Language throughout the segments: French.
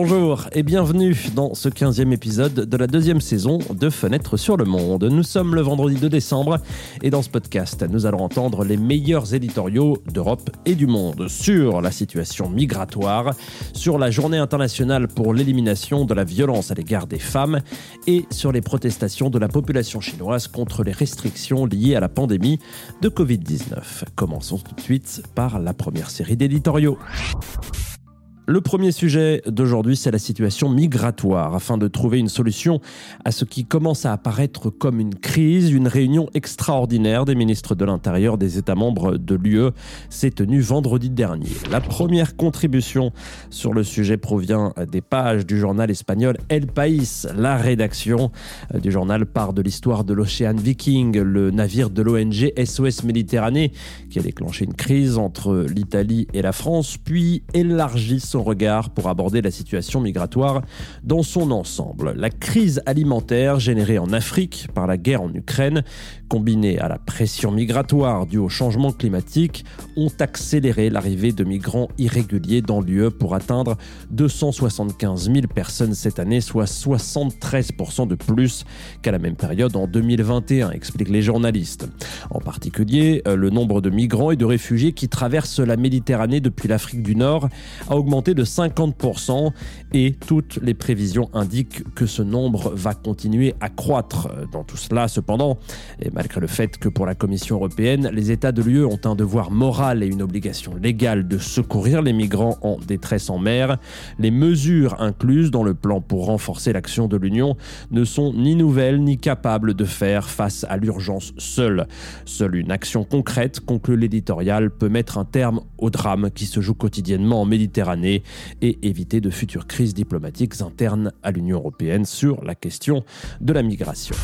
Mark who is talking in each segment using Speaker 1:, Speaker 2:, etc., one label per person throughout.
Speaker 1: Bonjour et bienvenue dans ce 15e épisode de la deuxième saison de Fenêtre sur le Monde. Nous sommes le vendredi 2 décembre et dans ce podcast, nous allons entendre les meilleurs éditoriaux d'Europe et du monde sur la situation migratoire, sur la journée internationale pour l'élimination de la violence à l'égard des femmes et sur les protestations de la population chinoise contre les restrictions liées à la pandémie de Covid-19. Commençons tout de suite par la première série d'éditoriaux. Le premier sujet d'aujourd'hui, c'est la situation migratoire. Afin de trouver une solution à ce qui commence à apparaître comme une crise, une réunion extraordinaire des ministres de l'Intérieur des États membres de l'UE s'est tenue vendredi dernier. La première contribution sur le sujet provient des pages du journal espagnol El País. La rédaction du journal part de l'histoire de l'Ocean Viking, le navire de l'ONG SOS Méditerranée qui a déclenché une crise entre l'Italie et la France, puis élargit son regard pour aborder la situation migratoire dans son ensemble. La crise alimentaire générée en Afrique par la guerre en Ukraine, combinée à la pression migratoire due au changement climatique, ont accéléré l'arrivée de migrants irréguliers dans l'UE pour atteindre 275 000 personnes cette année, soit 73% de plus qu'à la même période en 2021, expliquent les journalistes. En particulier, le nombre de migrants et de réfugiés qui traversent la Méditerranée depuis l'Afrique du Nord a augmenté de 50% et toutes les prévisions indiquent que ce nombre va continuer à croître. Dans tout cela, cependant, et malgré le fait que pour la Commission européenne, les États de l'UE ont un devoir moral et une obligation légale de secourir les migrants en détresse en mer, les mesures incluses dans le plan pour renforcer l'action de l'Union ne sont ni nouvelles ni capables de faire face à l'urgence seule. Seule une action concrète, conclut l'éditorial, peut mettre un terme au drame qui se joue quotidiennement en Méditerranée et éviter de futures crises diplomatiques internes à l'Union européenne sur la question de la migration.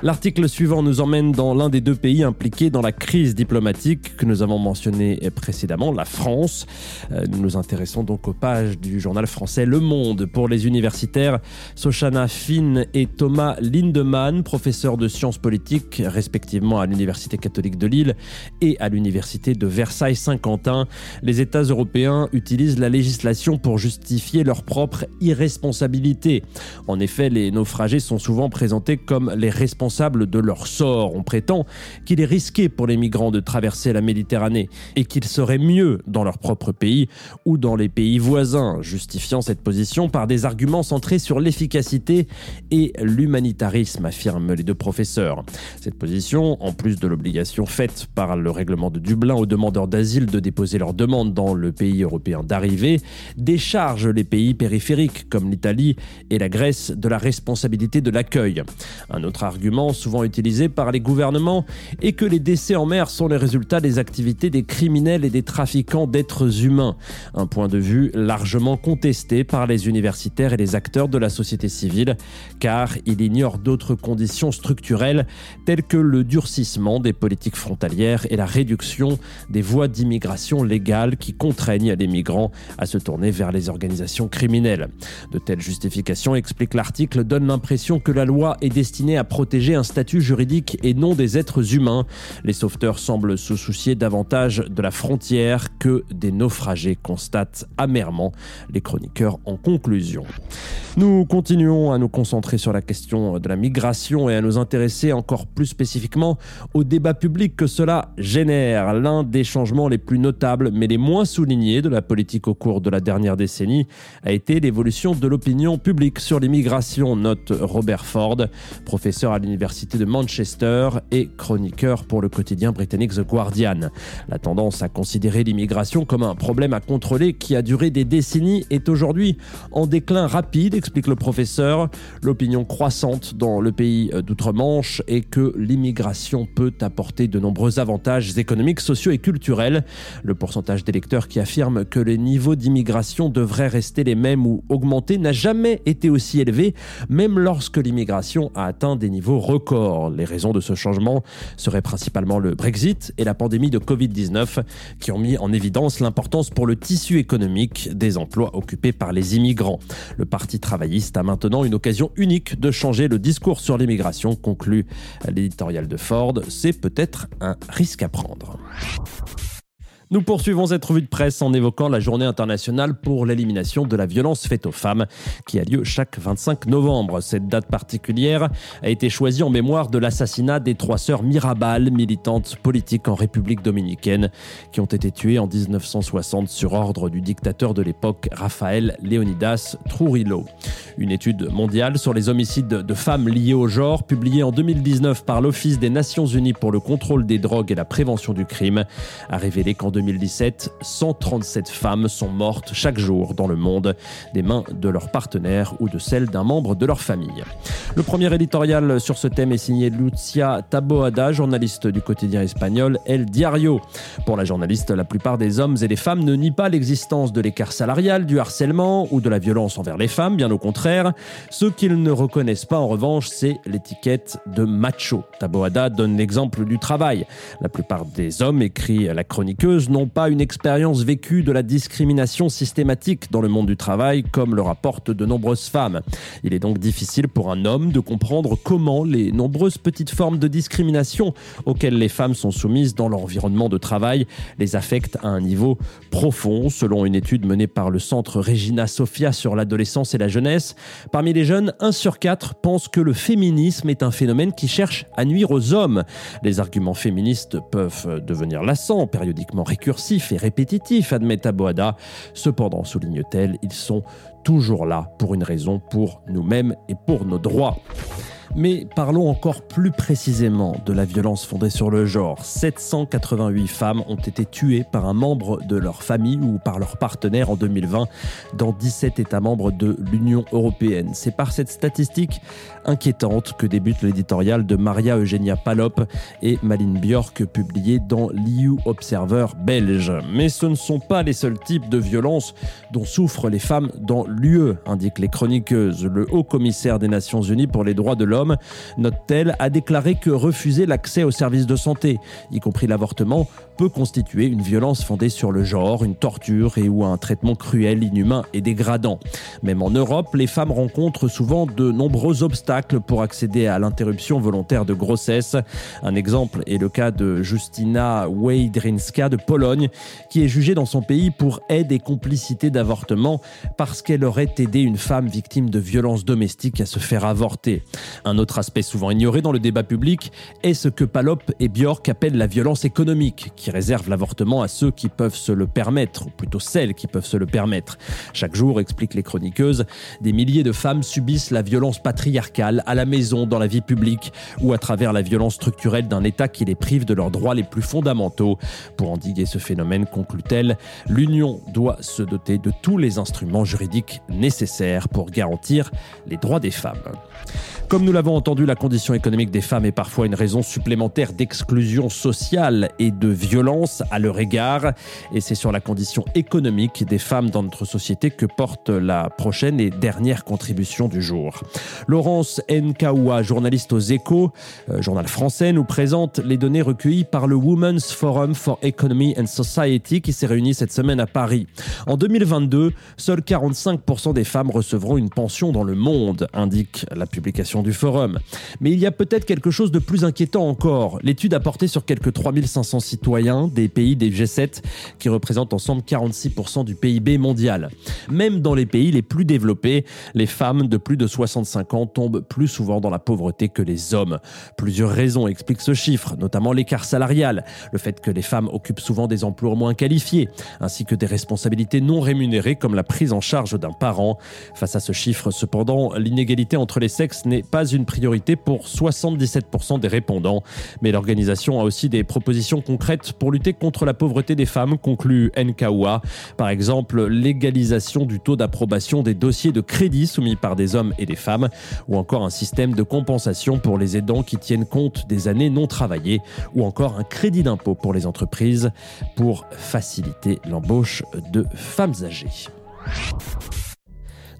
Speaker 1: L'article suivant nous emmène dans l'un des deux pays impliqués dans la crise diplomatique que nous avons mentionné précédemment, la France. Euh, nous nous intéressons donc aux pages du journal français Le Monde pour les universitaires Sochana Finn et Thomas Lindemann, professeurs de sciences politiques respectivement à l'Université catholique de Lille et à l'Université de Versailles-Saint-Quentin. Les États européens utilisent la législation pour justifier leur propre irresponsabilité. En effet, les naufragés sont souvent présentés comme les responsables de leur sort. On prétend qu'il est risqué pour les migrants de traverser la Méditerranée et qu'il serait mieux dans leur propre pays ou dans les pays voisins, justifiant cette position par des arguments centrés sur l'efficacité et l'humanitarisme, affirment les deux professeurs. Cette position, en plus de l'obligation faite par le règlement de Dublin aux demandeurs d'asile de déposer leur demande dans le pays européen d'arrivée, décharge les pays périphériques comme l'Italie et la Grèce de la responsabilité de l'accueil. Un autre argument souvent utilisé par les gouvernements et que les décès en mer sont les résultats des activités des criminels et des trafiquants d'êtres humains. Un point de vue largement contesté par les universitaires et les acteurs de la société civile, car il ignore d'autres conditions structurelles telles que le durcissement des politiques frontalières et la réduction des voies d'immigration légale qui contraignent les migrants à se tourner vers les organisations criminelles. De telles justifications, explique l'article, donnent l'impression que la loi est destinée à protéger un statut juridique et non des êtres humains. Les sauveteurs semblent se soucier davantage de la frontière que des naufragés, constatent amèrement les chroniqueurs en conclusion. Nous continuons à nous concentrer sur la question de la migration et à nous intéresser encore plus spécifiquement au débat public que cela génère. L'un des changements les plus notables mais les moins soulignés de la politique au cours de la dernière décennie a été l'évolution de l'opinion publique sur l'immigration, note Robert Ford, professeur à l'université de Manchester et chroniqueur pour le quotidien britannique The Guardian. La tendance à considérer l'immigration comme un problème à contrôler qui a duré des décennies est aujourd'hui en déclin rapide, explique le professeur. L'opinion croissante dans le pays d'outre-Manche est que l'immigration peut apporter de nombreux avantages économiques, sociaux et culturels. Le pourcentage d'électeurs qui affirment que les niveaux d'immigration devraient rester les mêmes ou augmenter n'a jamais été aussi élevé, même lorsque l'immigration a atteint des niveaux niveau record. Les raisons de ce changement seraient principalement le Brexit et la pandémie de Covid-19 qui ont mis en évidence l'importance pour le tissu économique des emplois occupés par les immigrants. Le Parti travailliste a maintenant une occasion unique de changer le discours sur l'immigration, conclut l'éditorial de Ford. C'est peut-être un risque à prendre. Nous poursuivons cette revue de presse en évoquant la journée internationale pour l'élimination de la violence faite aux femmes qui a lieu chaque 25 novembre. Cette date particulière a été choisie en mémoire de l'assassinat des trois sœurs Mirabal, militantes politiques en République dominicaine, qui ont été tuées en 1960 sur ordre du dictateur de l'époque, Rafael Leonidas Trujillo. Une étude mondiale sur les homicides de femmes liés au genre, publiée en 2019 par l'Office des Nations Unies pour le contrôle des drogues et la prévention du crime, a révélé qu'en 2017, 137 femmes sont mortes chaque jour dans le monde des mains de leur partenaire ou de celle d'un membre de leur famille. Le premier éditorial sur ce thème est signé Lucia Taboada, journaliste du quotidien espagnol El Diario. Pour la journaliste, la plupart des hommes et des femmes ne nient pas l'existence de l'écart salarial, du harcèlement ou de la violence envers les femmes, bien au contraire. Ce qu'ils ne reconnaissent pas en revanche, c'est l'étiquette de macho. Taboada donne l'exemple du travail. La plupart des hommes, écrit la chroniqueuse, n'ont pas une expérience vécue de la discrimination systématique dans le monde du travail, comme le rapportent de nombreuses femmes. Il est donc difficile pour un homme de comprendre comment les nombreuses petites formes de discrimination auxquelles les femmes sont soumises dans leur environnement de travail les affectent à un niveau profond, selon une étude menée par le centre Regina Sophia sur l'adolescence et la jeunesse. Parmi les jeunes, un sur quatre pense que le féminisme est un phénomène qui cherche à nuire aux hommes. Les arguments féministes peuvent devenir lassants, périodiquement récursif et répétitif, admet Taboada. Cependant, souligne-t-elle, ils sont toujours là pour une raison, pour nous-mêmes et pour nos droits. Mais parlons encore plus précisément de la violence fondée sur le genre. 788 femmes ont été tuées par un membre de leur famille ou par leur partenaire en 2020 dans 17 États membres de l'Union européenne. C'est par cette statistique inquiétante que débute l'éditorial de Maria Eugenia Palop et Maline Björk publié dans l'EU Observer belge. Mais ce ne sont pas les seuls types de violences dont souffrent les femmes dans l'UE, indiquent les chroniqueuses. Le haut commissaire des Nations Unies pour les droits de l'homme note-t-elle, a déclaré que refuser l'accès aux services de santé, y compris l'avortement, peut constituer une violence fondée sur le genre, une torture et ou un traitement cruel, inhumain et dégradant. Même en Europe, les femmes rencontrent souvent de nombreux obstacles pour accéder à l'interruption volontaire de grossesse. Un exemple est le cas de Justina Wejdrinska de Pologne, qui est jugée dans son pays pour aide et complicité d'avortement parce qu'elle aurait aidé une femme victime de violences domestiques à se faire avorter. Un autre aspect souvent ignoré dans le débat public est ce que Palop et Björk appellent la violence économique, réserve l'avortement à ceux qui peuvent se le permettre, ou plutôt celles qui peuvent se le permettre. Chaque jour, expliquent les chroniqueuses, des milliers de femmes subissent la violence patriarcale à la maison, dans la vie publique, ou à travers la violence structurelle d'un État qui les prive de leurs droits les plus fondamentaux. Pour endiguer ce phénomène, conclut-elle, l'Union doit se doter de tous les instruments juridiques nécessaires pour garantir les droits des femmes. Comme nous l'avons entendu, la condition économique des femmes est parfois une raison supplémentaire d'exclusion sociale et de violence à leur égard. Et c'est sur la condition économique des femmes dans notre société que porte la prochaine et dernière contribution du jour. Laurence Nkaoua, journaliste aux Échos, euh, journal français, nous présente les données recueillies par le Women's Forum for Economy and Society qui s'est réuni cette semaine à Paris. En 2022, seuls 45% des femmes recevront une pension dans le monde, indique la publication du forum. Mais il y a peut-être quelque chose de plus inquiétant encore. L'étude a porté sur quelques 3500 citoyens des pays des G7 qui représentent ensemble 46% du PIB mondial. Même dans les pays les plus développés, les femmes de plus de 65 ans tombent plus souvent dans la pauvreté que les hommes. Plusieurs raisons expliquent ce chiffre, notamment l'écart salarial, le fait que les femmes occupent souvent des emplois moins qualifiés, ainsi que des responsabilités non rémunérées comme la prise en charge d'un parent. Face à ce chiffre, cependant, l'inégalité entre les sexes n'est pas une priorité pour 77% des répondants. Mais l'organisation a aussi des propositions concrètes pour lutter contre la pauvreté des femmes, conclut NKOA. Par exemple, l'égalisation du taux d'approbation des dossiers de crédit soumis par des hommes et des femmes, ou encore un système de compensation pour les aidants qui tiennent compte des années non travaillées, ou encore un crédit d'impôt pour les entreprises pour faciliter l'embauche de femmes âgées.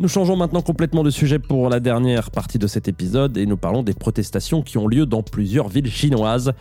Speaker 1: Nous changeons maintenant complètement de sujet pour la dernière partie de cet épisode et nous parlons des protestations qui ont lieu dans plusieurs villes chinoises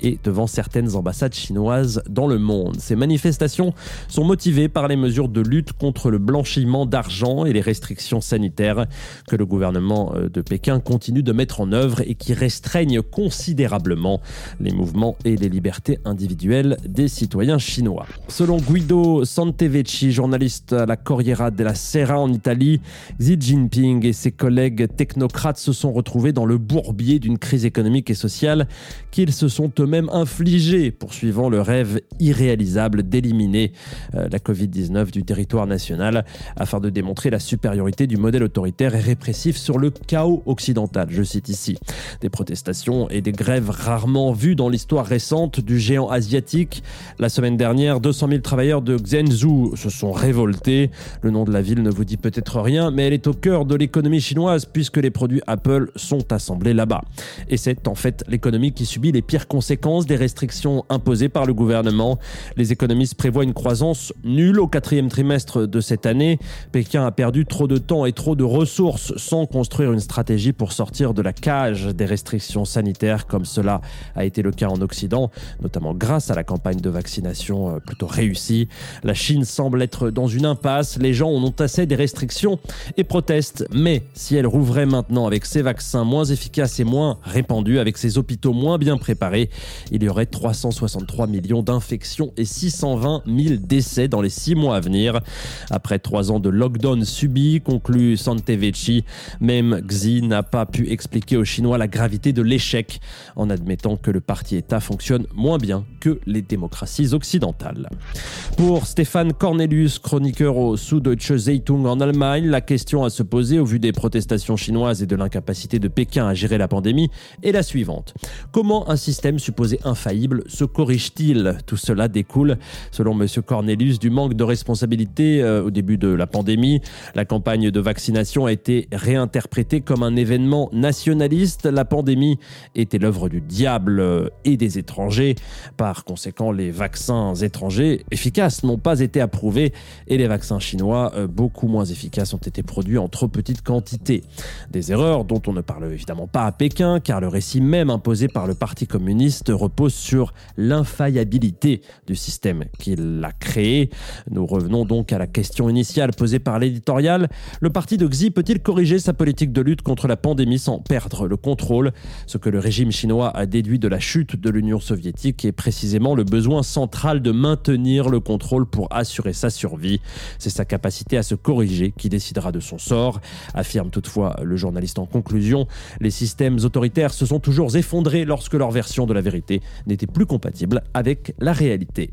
Speaker 1: et devant certaines ambassades chinoises dans le monde. Ces manifestations sont motivées par les mesures de lutte contre le blanchiment d'argent et les restrictions sanitaires que le gouvernement euh, de Pékin continue de mettre en œuvre et qui restreignent considérablement les mouvements et les libertés individuelles des citoyens chinois. Selon Guido Santevecchi, journaliste à la Corriera della Sera en Italie, Xi Jinping et ses collègues technocrates se sont retrouvés dans le bourbier d'une crise économique et sociale qu'ils se sont eux-mêmes infligés, poursuivant le rêve irréalisable d'éliminer euh, la Covid-19 du territoire national afin de démontrer la supériorité du modèle autoritaire et répressif sur le chaos occidental. Je cite ici des protestations et des grèves rarement vues dans l'histoire récente du géant asiatique. La semaine dernière, 200 000 travailleurs de Zhengzhou se sont révoltés. Le nom de la ville ne vous dit peut-être rien, mais elle est au cœur de l'économie chinoise puisque les produits Apple sont assemblés là-bas. Et c'est en fait l'économie qui subit les pires conséquences des restrictions imposées par le gouvernement. Les économistes prévoient une croissance nulle au quatrième trimestre de cette année. Pékin a perdu trop de temps et trop de ressources sans construire une stratégie pour sortir de la cage des restrictions sanitaires comme cela a été le cas en Occident, notamment grâce à la campagne de vaccination euh, plutôt réussie. La Chine semble être dans une impasse. Les gens en ont assez des restrictions et protestent. Mais si elle rouvrait maintenant avec ses vaccins moins efficaces et moins répandus, avec ses hôpitaux moins bien préparés, il y aurait 363 millions d'infections et 620 000 décès dans les six mois à venir. Après trois ans de lockdown subi, conclut Santevecchi, même Xi n'a pas pu expliquer aux Chinois la gravité de l'échec en admettant que le parti-État fonctionne moins bien que les démocraties occidentales. Pour Stéphane Cornelius, chroniqueur au Süddeutsche Zeitung en Allemagne, la question à se poser au vu des protestations chinoises et de l'incapacité de Pékin à gérer la pandémie est la suivante. Comment un système supposé infaillible se corrige-t-il? Tout cela découle, selon M. Cornelius, du manque de responsabilité euh, au début de la pandémie. La campagne de vaccination a été réinterprétée comme un événement nationaliste. La pandémie était l'œuvre du diable et des étrangers. Par conséquent, les vaccins étrangers efficaces n'ont pas été approuvés et les vaccins chinois, euh, beaucoup moins efficaces, ont été produits en trop petite quantité. Des erreurs dont on ne parle évidemment pas à Pékin, car le récit même imposé par le Parti communiste repose sur l'infaillibilité du système qu'il a créé. Nous revenons donc à la question initiale posée par l'éditorial. Le parti de Xi peut-il corriger sa politique de lutte contre la pandémie sans perdre le contrôle? Ce que le régime chinois a déduit de la chute de l'Union soviétique est précisément le besoin central de maintenir le contrôle pour assurer sa survie. C'est sa capacité à se corriger qui décidera de son sort, affirme toutefois le journaliste en conclusion. Les systèmes autoritaires se sont toujours effondrés lorsque leur version de la vérité n'était plus compatible avec la réalité.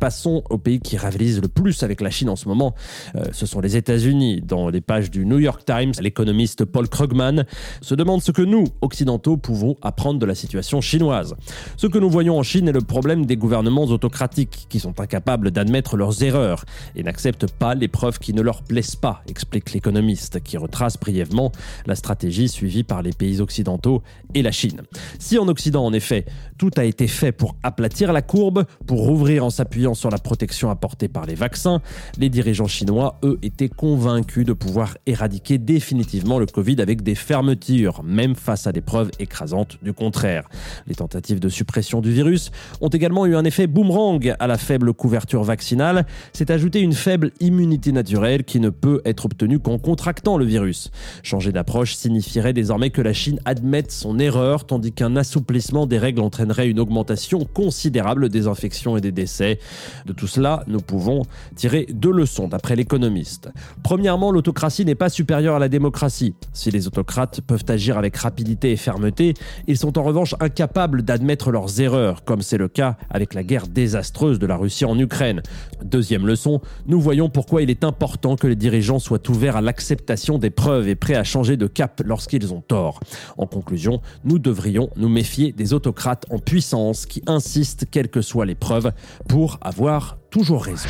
Speaker 1: Passons au pays qui rivalise le plus avec la Chine en ce moment. Euh, ce sont les États-Unis. Dans les pages du New York Times, l'économiste Paul Krugman se demande ce que nous, occidentaux, pouvons apprendre de la situation chinoise. Ce que nous voyons en Chine est le problème des gouvernements autocratiques qui sont incapables d'admettre leurs erreurs et n'acceptent pas les preuves qui ne leur plaisent pas, explique l'économiste, qui retrace brièvement la stratégie suivie par les pays occidentaux et la Chine. Si en Occident, en effet, tout a été fait pour aplatir la courbe, pour rouvrir en s'appuyant sur la protection apportée par les vaccins, les dirigeants chinois, eux, étaient convaincus de pouvoir éradiquer définitivement le Covid avec des fermetures, même face à des preuves écrasantes du contraire. Les tentatives de suppression du virus ont également eu un effet boomerang à la faible couverture vaccinale, c'est ajouter une faible immunité naturelle qui ne peut être qu'en contractant le virus. Changer d'approche signifierait désormais que la Chine admette son erreur, tandis qu'un assouplissement des règles entraînerait une augmentation considérable des infections et des décès. De tout cela, nous pouvons tirer deux leçons d'après l'économiste. Premièrement, l'autocratie n'est pas supérieure à la démocratie. Si les autocrates peuvent agir avec rapidité et fermeté, ils sont en revanche incapables d'admettre leurs erreurs, comme c'est le cas avec la guerre désastreuse de la Russie en Ukraine. Deuxième leçon, nous voyons pourquoi il est important que les dirigeants soient ouverts à l'acceptation des preuves et prêts à changer de cap lorsqu'ils ont tort. En conclusion, nous devrions nous méfier des autocrates en puissance qui insistent, quelles que soient les preuves, pour avoir toujours raison.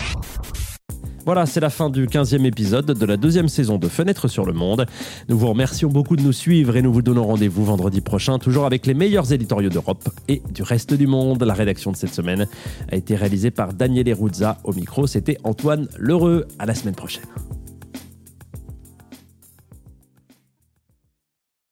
Speaker 1: Voilà, c'est la fin du 15e épisode de la deuxième saison de Fenêtre sur le Monde. Nous vous remercions beaucoup de nous suivre et nous vous donnons rendez-vous vendredi prochain, toujours avec les meilleurs éditoriaux d'Europe et du reste du monde. La rédaction de cette semaine a été réalisée par Daniel Eruzza. Au micro, c'était Antoine Lheureux. À la semaine prochaine.